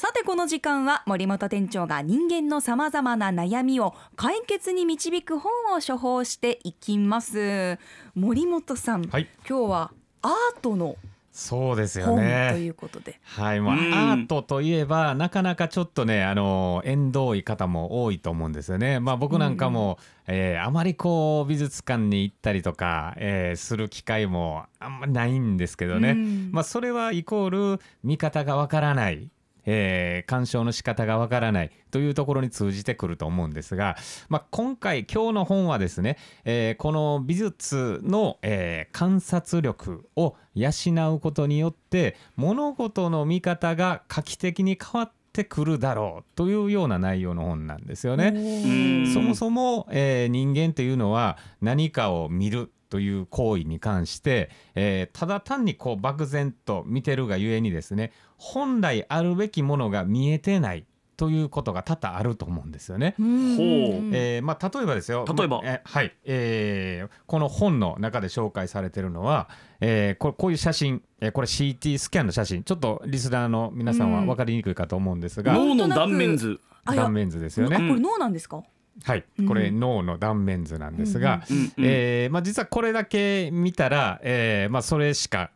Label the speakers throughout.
Speaker 1: さてこの時間は森本店長が人間のさまざまな悩みを解決に導く本を処方していきます森本さん、
Speaker 2: はい
Speaker 1: 今日はアートの
Speaker 2: そうですよ
Speaker 1: 本と
Speaker 2: ね。
Speaker 1: いうことで、
Speaker 2: はい、もうア
Speaker 3: うん
Speaker 2: ートといえばなかなかちょっとねあの縁遠い方も多いと思うんですよね。まあ僕なんかも、えーあまりこう美術館に行ったりとか、えーする機会もあんまりないんですけどね。
Speaker 1: うん
Speaker 2: まあそれはイコール見方がわからない。えー鑑賞の仕方がわからないというところに通じてくると思うんですが、まあ、今回今日の本はですね、えーこの美術の、えー観察力を養うことによって物事の見方が画期的に変わってくるだろうというような内容の本なんですよね。
Speaker 3: うん
Speaker 2: そもそも、えー人間というのは何かを見るという行為に関して、えーただ単にこう漠然と見てるがゆえにですね本来あるべきものが見えてないということが多々あると思うんですよね。
Speaker 1: うん。
Speaker 3: ほう。
Speaker 2: えーまあ、例えばですよ。
Speaker 3: 例えば？
Speaker 2: まあえはい、えーこの本の中で紹介されているのは、えーここういう写真、えーこれ CT スキャンの写真。ちょっとリスナーの皆さんは分かりにくいかと思うんですが、
Speaker 3: 脳の断面図。
Speaker 2: 断面図ですよ
Speaker 1: あ
Speaker 2: ね。
Speaker 1: これ脳なんですか、
Speaker 2: はい。
Speaker 1: うん、
Speaker 2: これ脳の断面図なんですが、えーまあ、実はこれだけ見たら、えーまあ、それしか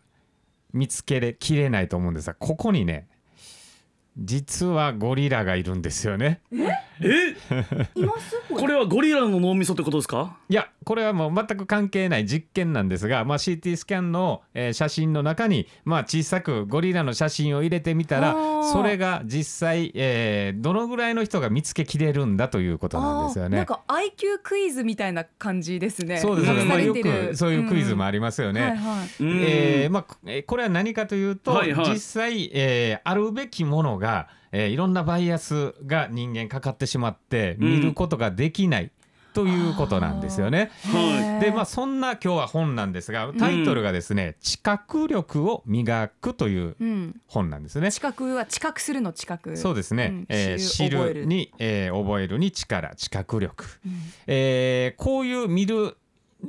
Speaker 2: 見つけれきれないと思うんですがここにね実はゴリラがいるんですよね。
Speaker 3: え？
Speaker 1: います？
Speaker 3: これはゴリラの脳みそってことですか？
Speaker 2: いやこれはもう全く関係ない実験なんですが、まあ、CT スキャンの、えー写真の中に、まあ、小さくゴリラの写真を入れてみたらそれが実際、えーどのぐらいの人が見つけきれるんだということなんですよね。
Speaker 1: なんか IQ クイズみたいな感じですね。
Speaker 2: そうですよね、
Speaker 3: うん
Speaker 2: まあ、よくそういうクイズもあ
Speaker 1: り
Speaker 2: りますよね。
Speaker 1: はいはい。
Speaker 3: うん。
Speaker 2: えーまあ、えーこれは何かというと、
Speaker 3: はいはい。
Speaker 2: 実際、えーあるべきものが、えーいろんなバイアスが人間かかってしまって
Speaker 3: うん。
Speaker 2: 見ることができないということなんですよね。
Speaker 3: は
Speaker 2: でまあそんな今日は本なんですがタイトルがですね「知覚力を磨く」という
Speaker 1: うん、
Speaker 2: 本なんですね。
Speaker 1: 知覚は知覚するの知覚。
Speaker 2: そうですね、
Speaker 1: うん。
Speaker 2: えー知
Speaker 1: る
Speaker 2: に、えー覚えるに力知覚力、
Speaker 1: うん。
Speaker 2: えーこういう見る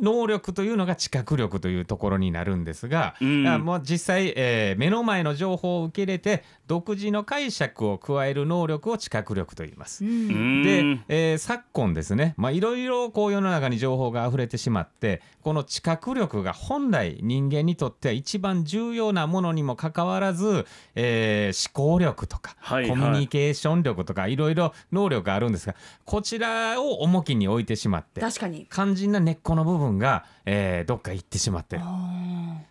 Speaker 2: 能力というのが知覚力というところになるんですが、
Speaker 3: うん。
Speaker 2: あもう実際、えー目の前の情報を受け入れて独自の解釈を加える能力を知覚力と言います。
Speaker 1: うん。
Speaker 3: うん。
Speaker 2: で、えー昨今ですねまあいろいろこう世の中に情報が溢れてしまってこの知覚力が本来人間にとっては一番重要なものにもかかわらず、えー思考力とか、
Speaker 3: はいはい。
Speaker 2: コミュニケーション力とかいろいろ能力があるんですがこちらを重きに置いてしまって
Speaker 1: 確かに。
Speaker 2: 肝心な根っこの部分が、えーどっか行ってしまってる。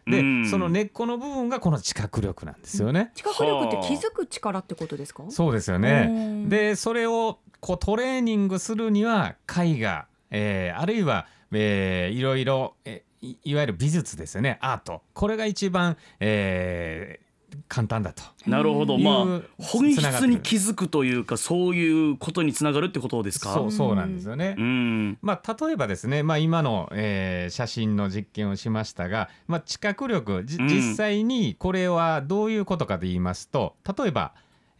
Speaker 2: で、
Speaker 3: うん。
Speaker 2: その根っこの部分がこの知覚力なんですよね。
Speaker 1: 知覚力って気づく力ってことですか？
Speaker 2: そうですよ
Speaker 1: う
Speaker 2: ね。
Speaker 1: ん。
Speaker 2: でそれをこうトレーニングするには絵画、えーあるいは、えーいろいろ、えいいわゆる美術ですよね。アート。これが一番、えー簡単だと。
Speaker 3: なるほどまあ本質に気づくというかそういうことにつながるってことですか？
Speaker 2: そうそうなんですよね。
Speaker 3: うん
Speaker 2: まあ、例えばですね、まあ、今の、えー写真の実験をしましたが、まあ、知覚力じ
Speaker 3: うん
Speaker 2: 実際にこれはどういうことかと言いますと例えば、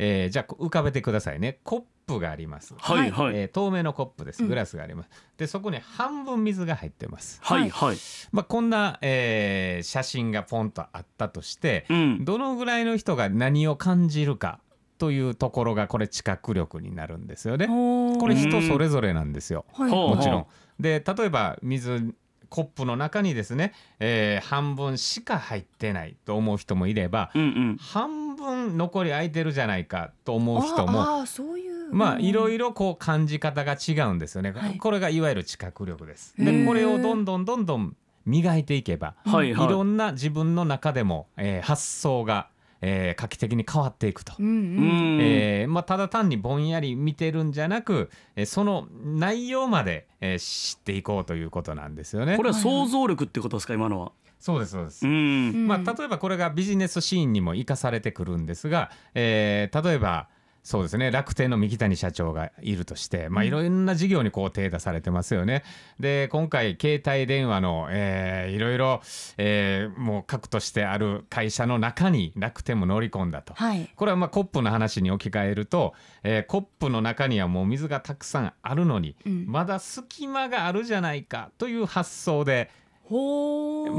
Speaker 2: えーじゃあ浮かべてくださいね。コップがあります、
Speaker 3: はいはい。
Speaker 2: えー透明のコップです。
Speaker 1: うん。
Speaker 2: グラスがあります、でそこに半分水が入ってます、
Speaker 3: はいはい。
Speaker 2: まあ、こんな、えー写真がポンとあったとして
Speaker 3: うん。
Speaker 2: どのぐらいの人が何を感じるかというところがこれ知覚力になるんですよね。こ
Speaker 1: こ
Speaker 2: れ人それぞれなんですよ。
Speaker 1: はい。
Speaker 3: ほう。
Speaker 2: もちろん。で例えば水コップの中にですね、えー半分しか入ってないと思う人もいれば、
Speaker 3: うんうん。
Speaker 2: 半分残り空いてるじゃないかと思う人も
Speaker 1: ああそういう
Speaker 2: まあいろい
Speaker 1: ろ
Speaker 2: ろこう感じ方が違うんですよね、
Speaker 1: はい。
Speaker 2: これがいわゆる知覚力です。でこれをどんどんどんどん磨いていけば、
Speaker 3: はいはい。
Speaker 2: いろんな自分の中でも、えー発想が、えー画期的に変わっていくと。
Speaker 1: うん
Speaker 3: う
Speaker 1: うん。
Speaker 3: ん
Speaker 2: えーまあ、ただ単にぼんやり見てるんじゃなく、えーその内容まで、えー知っていこうということなんですよね。
Speaker 3: これは想像力ってことですか今のは
Speaker 2: そうですそうです。
Speaker 3: うん
Speaker 2: まあ、例えばこれがビジネスシーンにも生かされてくるんですが、えー例えばそうですね楽天の三木谷社長がいるとして、まあ、いろんな事業にこう手出されてますよね。で今回携帯電話の、えーいろいろ、えーもう核としてある会社の中に楽天も乗り込んだと。
Speaker 1: はい
Speaker 2: これはまあコップの話に置き換えると、えーコップの中にはもう水がたくさんあるのに、
Speaker 1: うん
Speaker 2: まだ隙間があるじゃないかという発想で、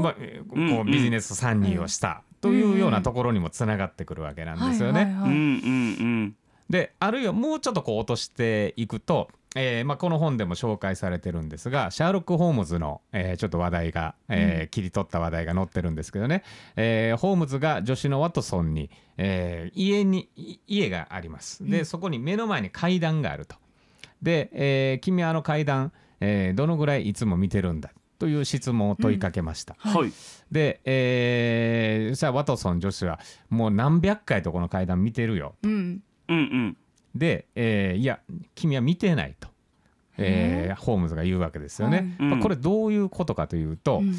Speaker 2: まあ、こうんビジネス参入をしたというようなところにもつながってくるわけなんですよね。であるいはもうちょっとこう落としていくと、えーまあ、この本でも紹介されてるんですがシャーロック・ホームズの、えーちょっと話題が、えー切り取った話題が載ってるんですけどね、えーホームズが助手のワトソンに、えー家にい家があります。で、そこに目の前に階段があると。で、えー君はあの階段、えーどのぐらいいつも見てるんだという質問を問いかけました、
Speaker 3: はい。
Speaker 2: で、えー、そしたらワトソン助手はもう何百回とこの階段見てるよ
Speaker 1: うん。
Speaker 3: うんうん。
Speaker 2: で、えーいや君は見てないと、えーホームズが言うわけですよね。
Speaker 3: はい。
Speaker 2: まあ
Speaker 3: うん
Speaker 2: これどういうことかというと、
Speaker 1: うん。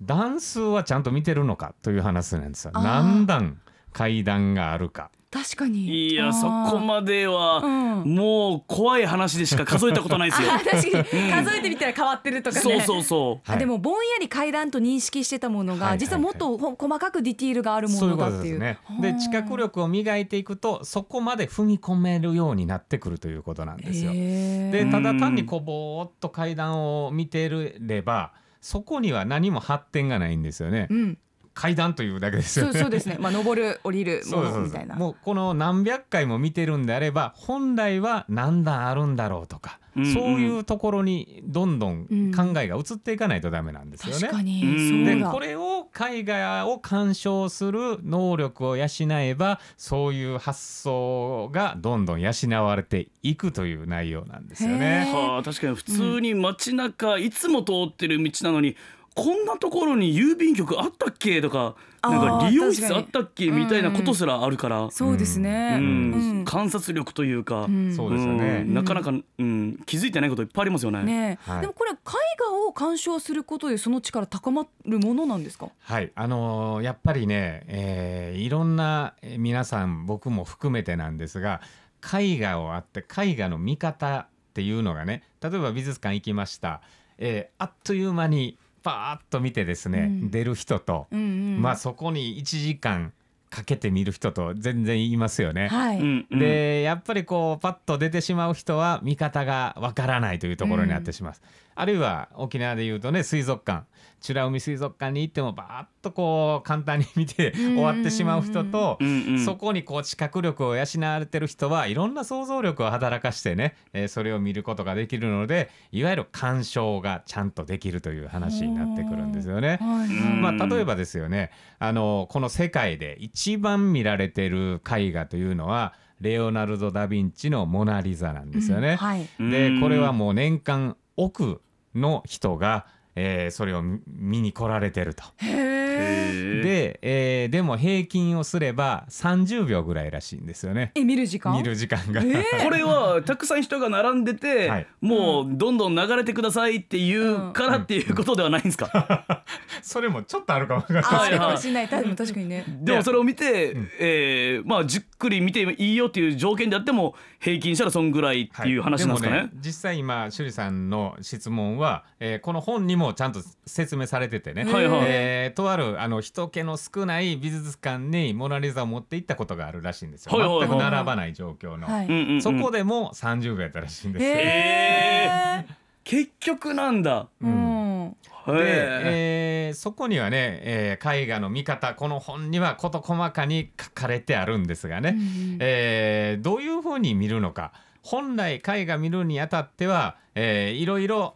Speaker 2: 段数はちゃんと見てるのかという話なんですよ。何段階段があるか。
Speaker 1: 確かに。
Speaker 3: いやそこまでは
Speaker 1: うん。
Speaker 3: もう怖い話でしか数えたことないですよ。
Speaker 1: あ 確かに。数えてみたら変わってるとかね。
Speaker 3: そうそうそう。
Speaker 2: はい。
Speaker 1: あでもぼんやり階段と認識してたものが、
Speaker 2: はい。はい
Speaker 1: 実はもっとほ細かくディティールがあるも
Speaker 2: そういうこ
Speaker 1: のだっていう。
Speaker 2: とですね。知覚力を磨いていくとそこまで踏み込めるようになってくるということなんですよ。
Speaker 1: へー
Speaker 2: でただ単にこうぼーっと階段を見てればそこには何も発展がないんですよね。
Speaker 1: うん、
Speaker 2: 階段というだけですよね。
Speaker 1: そうそうですね。まあ登る降りるもみたいな。
Speaker 2: もうこの何百回も見てるんであれば本来は何段あるんだろうとか、
Speaker 3: うんうん
Speaker 2: そういうところにどんどん
Speaker 1: うん
Speaker 2: 考えが移っていかないとダメなんですよね。でこれを絵画を鑑賞する能力を養えばそういう発想がどんどん養われていくという内容なんですよ
Speaker 1: へ
Speaker 2: ね。
Speaker 3: はあ確かに普通に街中、いつも通ってる道なのにこんなところに郵便局あったっけ？とかなんか理容室あったっけ？みたいなことすらあるから、
Speaker 1: そうですね。
Speaker 3: 観察力というか、
Speaker 1: うん。
Speaker 2: そうですよね。
Speaker 3: うん。なかなか、うん、気づいてないこといっぱいありますよね。
Speaker 1: でもこれ絵画を鑑賞することでその力高まるものなんですか？
Speaker 2: はい、あのーやっぱりね、えーいろんなえー皆さん僕も含めてなんですが絵画をあって絵画の見方っていうのがね例えば美術館行きました、えーあっという間にパーッと見てですね、
Speaker 1: うん
Speaker 2: 出る人と、
Speaker 1: うんうん。
Speaker 2: まあそこに1時間かけて見る人と全然いますよね。
Speaker 1: はい。
Speaker 3: うんうん
Speaker 2: でやっぱりこうパッと出てしまう人は見方がわからないというところになってしまう、あるいは沖縄でいうとね水族館。美ら海水族館に行ってもバーッとこう簡単に見て終わってしまう人と、そこにこう知覚力を養われてる人はいろんな想像力を働かしてね、えーそれを見ることができるのでいわゆる鑑賞がちゃんとできるという話になってくるんですよね。まあ、例えばですよねあのこの世界で一番見られてる絵画というのはレオナルド・ダ・ヴィンチの「モナ・リザ」なんですよね。
Speaker 1: はい。
Speaker 3: うん。
Speaker 2: でこれはもう年間奥の人が、えーそれを見に来られてると。
Speaker 1: へ
Speaker 3: ー。
Speaker 2: で、えーでも平均をすれば30秒ぐらいらしいんですよね。
Speaker 1: え見る時間？
Speaker 2: 見る時間が。
Speaker 3: これはたくさん人が並んでて、
Speaker 2: はい。
Speaker 3: もうどんどん流れてくださいっていうからっていうことではないんですか、
Speaker 2: それもちょっとあるかもわからない。
Speaker 1: あれない。確かにね。
Speaker 3: でもそれを見て、えーまあじっくり見ていいよっていう条件であっても平均したらそんぐらいっていう話なんですかね？
Speaker 2: はい。も実際今趣里さんの質問は、えーこの本にもちゃんと説明されててね、
Speaker 3: はいはい。
Speaker 2: えーとあるあの人気の少ない美術館にモナ・リザを持って行ったことがあるらしいんですよ、
Speaker 3: はいはいはい。
Speaker 2: 全く並ばない状況の、
Speaker 1: はい。
Speaker 2: そこでも30秒やったらしいんです。よ、
Speaker 1: へえ。
Speaker 3: 結局なんだ。
Speaker 1: うん。
Speaker 3: へ
Speaker 2: で、
Speaker 3: え
Speaker 2: えーそこにはね、えー絵画の見方この本には事細かに書かれてあるんですがね、
Speaker 1: うん。
Speaker 2: えーどういうふうに見るのか。本来絵画見るにあたっては、えーいろいろ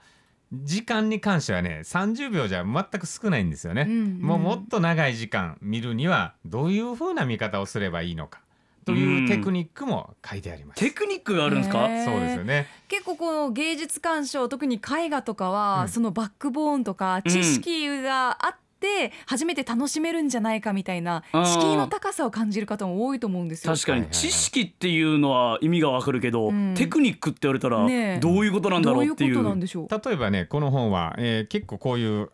Speaker 2: 時間に関してはね30秒じゃ全く少ないんですよね、
Speaker 1: うんうん
Speaker 2: もうもっと長い時間見るにはどういうふうな見方をすればいいのかというテクニックも書いてあります。
Speaker 3: テクニックがあるんですか？
Speaker 2: そうですよね。
Speaker 1: 結構この芸術鑑賞特に絵画とかは、
Speaker 2: うん
Speaker 1: そのバックボーンとか知識があって初めて楽しめるんじゃないかみたいな敷居の高さを感じる方も多いと思うんですよ。
Speaker 3: 確か
Speaker 2: はいはいはい。
Speaker 3: に知識っていうのは意味がわかるけど、
Speaker 1: うん。
Speaker 3: テクニックって言われたらどういうことなんだろうっていう。
Speaker 1: どういうことなんでしょう。
Speaker 2: 例えばねこの本は、えー結構こういう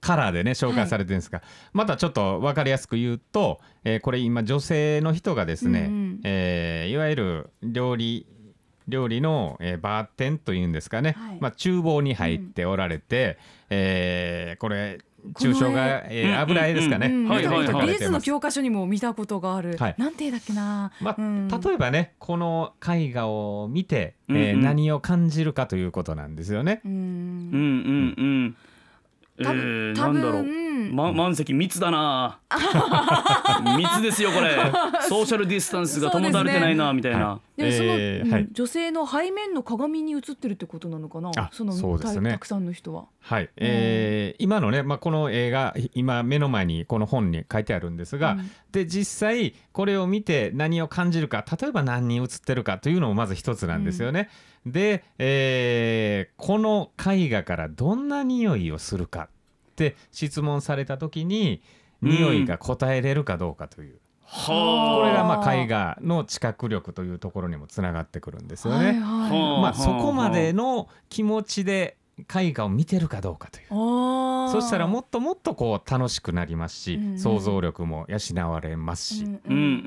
Speaker 2: カラーでね紹介されてるんですが、またちょっと分かりやすく言うと、えーこれ今女性の人がですね、
Speaker 1: うんうん。
Speaker 2: えーいわゆる料理料理の、えーバーテンというんですかね、
Speaker 1: はい。
Speaker 2: まあ、厨房に入っておられて、えーこれ抽象が、えー
Speaker 3: うん
Speaker 2: 油絵ですかね、
Speaker 1: うん
Speaker 3: はいはいはい
Speaker 1: なんか美術の教科書にも見たことがある。
Speaker 2: はい
Speaker 1: なんて絵だっけな。
Speaker 2: まあ
Speaker 1: うん
Speaker 2: 例えばねこの絵画を見て、えー
Speaker 3: うんうん
Speaker 2: 何を感じるかということなんですよね。
Speaker 1: うん
Speaker 3: うんうんうん。え
Speaker 1: 多
Speaker 3: ー、
Speaker 1: 分多
Speaker 3: なんだろう。
Speaker 1: 分
Speaker 3: ま、満席密だな。密ですよこれ。ソーシャルディスタンスが保たれてないな、みたいな、
Speaker 1: でその、うん
Speaker 2: えーはい。
Speaker 1: 女性の背面の鏡に映ってるってことなのかな？
Speaker 2: あ
Speaker 1: その
Speaker 2: そうですね。
Speaker 1: たたくさんの人は。
Speaker 2: はい、えー今のね、まあ、この映画今目の前にこの本に書いてあるんですが、
Speaker 1: うん。
Speaker 2: で実際これを見て何を感じるか例えば何人映ってるかというのもまず一つなんですよね。で、えーこの絵画からどんな匂いをするかって質問された時に匂いが答えれるかどうかという、
Speaker 3: は
Speaker 2: これがま
Speaker 1: あ
Speaker 2: 絵画の知覚力というところにもつながってくるんですよね。まあ、そこまでの気持ちで絵画を見てるかどうかという。そしたらもっともっとこう楽しくなりますし、
Speaker 1: うんうん
Speaker 2: 想像力も養われますし、
Speaker 1: うん
Speaker 3: う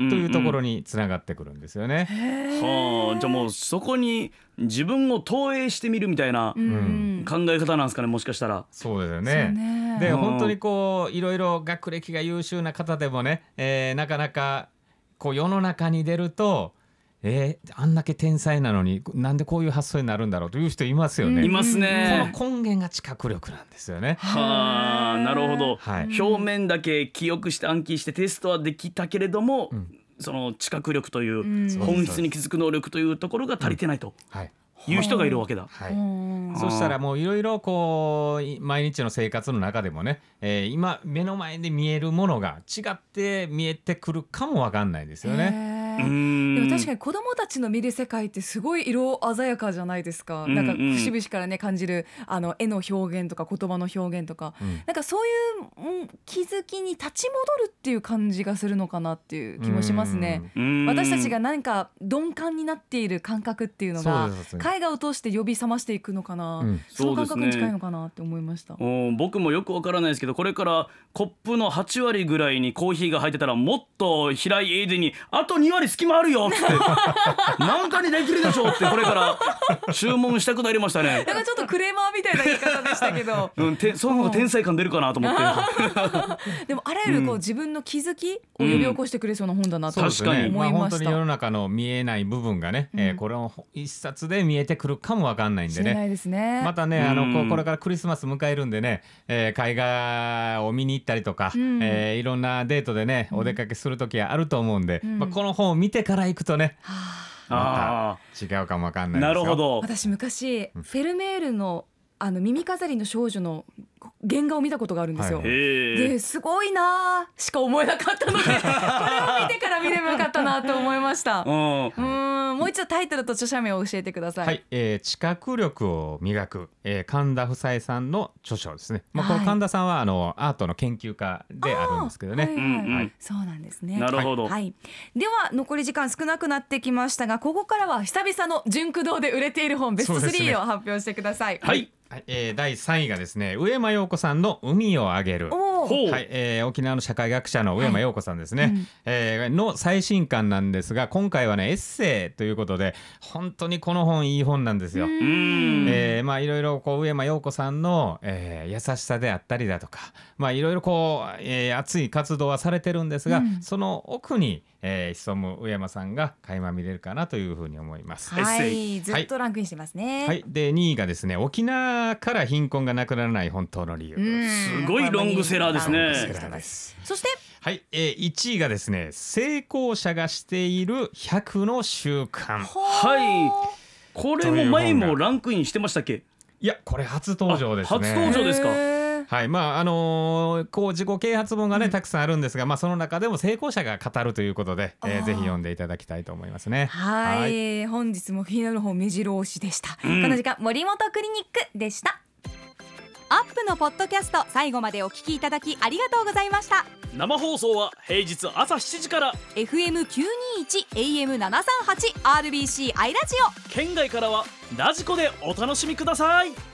Speaker 1: うん
Speaker 2: というところにつながってくるんですよね。
Speaker 3: はあじゃあもうそこに自分を投影してみるみたいな考え方なんですかねもしかしたら。
Speaker 2: そうですよね。
Speaker 1: ね
Speaker 2: で
Speaker 3: うん
Speaker 2: 本当にこういろいろ学歴が優秀な方でもね、えーなかなかこう世の中に出ると、えーあんだけ天才なのになんでこういう発想になるんだろうという人いますよね。
Speaker 3: います
Speaker 2: こ
Speaker 3: ね。
Speaker 2: の根源が知覚力なんですよね。
Speaker 3: はあなるほど、
Speaker 2: はい
Speaker 3: 表面だけ記憶して暗記してテストはできたけれども、
Speaker 2: ん
Speaker 3: その知覚力という、
Speaker 1: うん
Speaker 3: 本質に気づく能力というところが足りてないと
Speaker 2: はい。
Speaker 3: いう人がいるわけだ。
Speaker 2: はい。
Speaker 1: うん
Speaker 2: そしたらもういろいろこうい毎日の生活の中でもね、えー今目の前で見えるものが違って見えてくるかもわかんないですよね。
Speaker 1: で
Speaker 3: ん。
Speaker 1: も確かに子供たちの見る世界ってすごい色鮮やかじゃないですか、
Speaker 3: うん
Speaker 1: なんか節々からね感じるあの絵の表現とか言葉の表現とか、
Speaker 2: うん。
Speaker 1: なんかそういう、うん、気づきに立ち戻るっていう感じがするのかなっていう気もしますね。
Speaker 3: うん。
Speaker 1: 私たちが何か鈍感になっている感覚っていうのが
Speaker 2: そうです。そうです
Speaker 1: 絵画を通して呼び覚ましていくのかな、
Speaker 2: うん。
Speaker 1: その感覚に近いのかなって思いました。
Speaker 3: うん僕もよくわからないですけどこれからコップの8割ぐらいにコーヒーが入ってたらもっと平井英二にあと2割隙間あるよって。なんかにできるでしょってこれから。注文したくなりましたね。
Speaker 1: なんかちょっとクレーマーみたいな言い方でしたけど。
Speaker 3: うん、てその方が天才感出るかなと思って。
Speaker 1: でもあらゆるこう、自分の気づきを呼び起こしてくれそうな本だなと思いました。
Speaker 2: 本当に世の中の見えない部分がね、えーこれを一冊で見えてくるかもわかんないんでね。
Speaker 1: 知れないですね。
Speaker 2: またね、あのこれからクリスマス迎えるんでね、えー絵画を見に行ったりとか、
Speaker 1: うん。
Speaker 2: えーいろんなデートでね、お出かけする時はあると思うんで、
Speaker 1: ん。
Speaker 2: まあ、この本を見てから行くとね、
Speaker 3: あ
Speaker 2: 違うかもわかんな
Speaker 3: あ、
Speaker 2: いですよ。
Speaker 3: なるほ。ど。
Speaker 1: 私昔、フェルメールのあの耳飾りの少女の原画を見たことがあるんですよ。
Speaker 2: はい。
Speaker 1: ですごいなーしか思えなかったので これを見てから見ればよかったなと思いました。う
Speaker 3: うん。
Speaker 1: もう一度タイトルと著者名を教えてください。
Speaker 2: はい、えー知覚力を磨く、えー神田夫妻さんの著書ですね。まあ、この
Speaker 1: はい
Speaker 2: 神田さんはあのアートの研究家であるんですけどね。
Speaker 1: はいはい
Speaker 3: うんうん
Speaker 1: そうなんですね。
Speaker 3: なるほど。
Speaker 1: はい、では残り時間少なくなってきましたがここからは久々の純駆動で売れている本ベスト
Speaker 2: そうですね
Speaker 1: 3を発表してください。
Speaker 3: はい。
Speaker 2: はい、えー第3位がですね上間陽子さんの海をあげる。はい、えー沖縄の社会学者の上間陽子さんですね、
Speaker 1: はいうん
Speaker 2: えーの最新刊なんですが今回はねエッセイということで本当にこの本いい本なんですよ。
Speaker 3: うん。
Speaker 2: えーまあいろいろこう上間陽子さんの、えー優しさであったりだとかまあいろいろこう、えー熱い活動はされてるんですが、
Speaker 1: うん
Speaker 2: その奥に、えー潜む上間さんが垣間見れるかなというふうに思います。
Speaker 1: はい、ずっとランクインしてますね。
Speaker 2: はい、で2位がですね沖縄から貧困がなくならない本当の理由。
Speaker 1: うん
Speaker 3: すごいロングセラーですね
Speaker 1: ロングセラーですそして？
Speaker 2: はい、えー、1位がですね成功者がしている100の習慣。
Speaker 3: はい。これも前もランクインしてましたっけ？
Speaker 2: いやこれ初登場ですね。
Speaker 3: あ初登場ですか
Speaker 2: はい。まああのーこう自己啓発本がね、たくさんあるんですが、まあ、その中でも成功者が語るということで、え
Speaker 1: ー
Speaker 2: ぜひ読んでいただきたいと思いますね。
Speaker 1: はい。本日も気になる本目白押しでした、この時間森本クリニックでした。アップのポッドキャスト最後までお聞きいただきありがとうございました。
Speaker 3: 生放送は平日朝7時から。
Speaker 1: FM921 AM738 RBC アイラジオ。
Speaker 3: 県外からはラジコでお楽しみください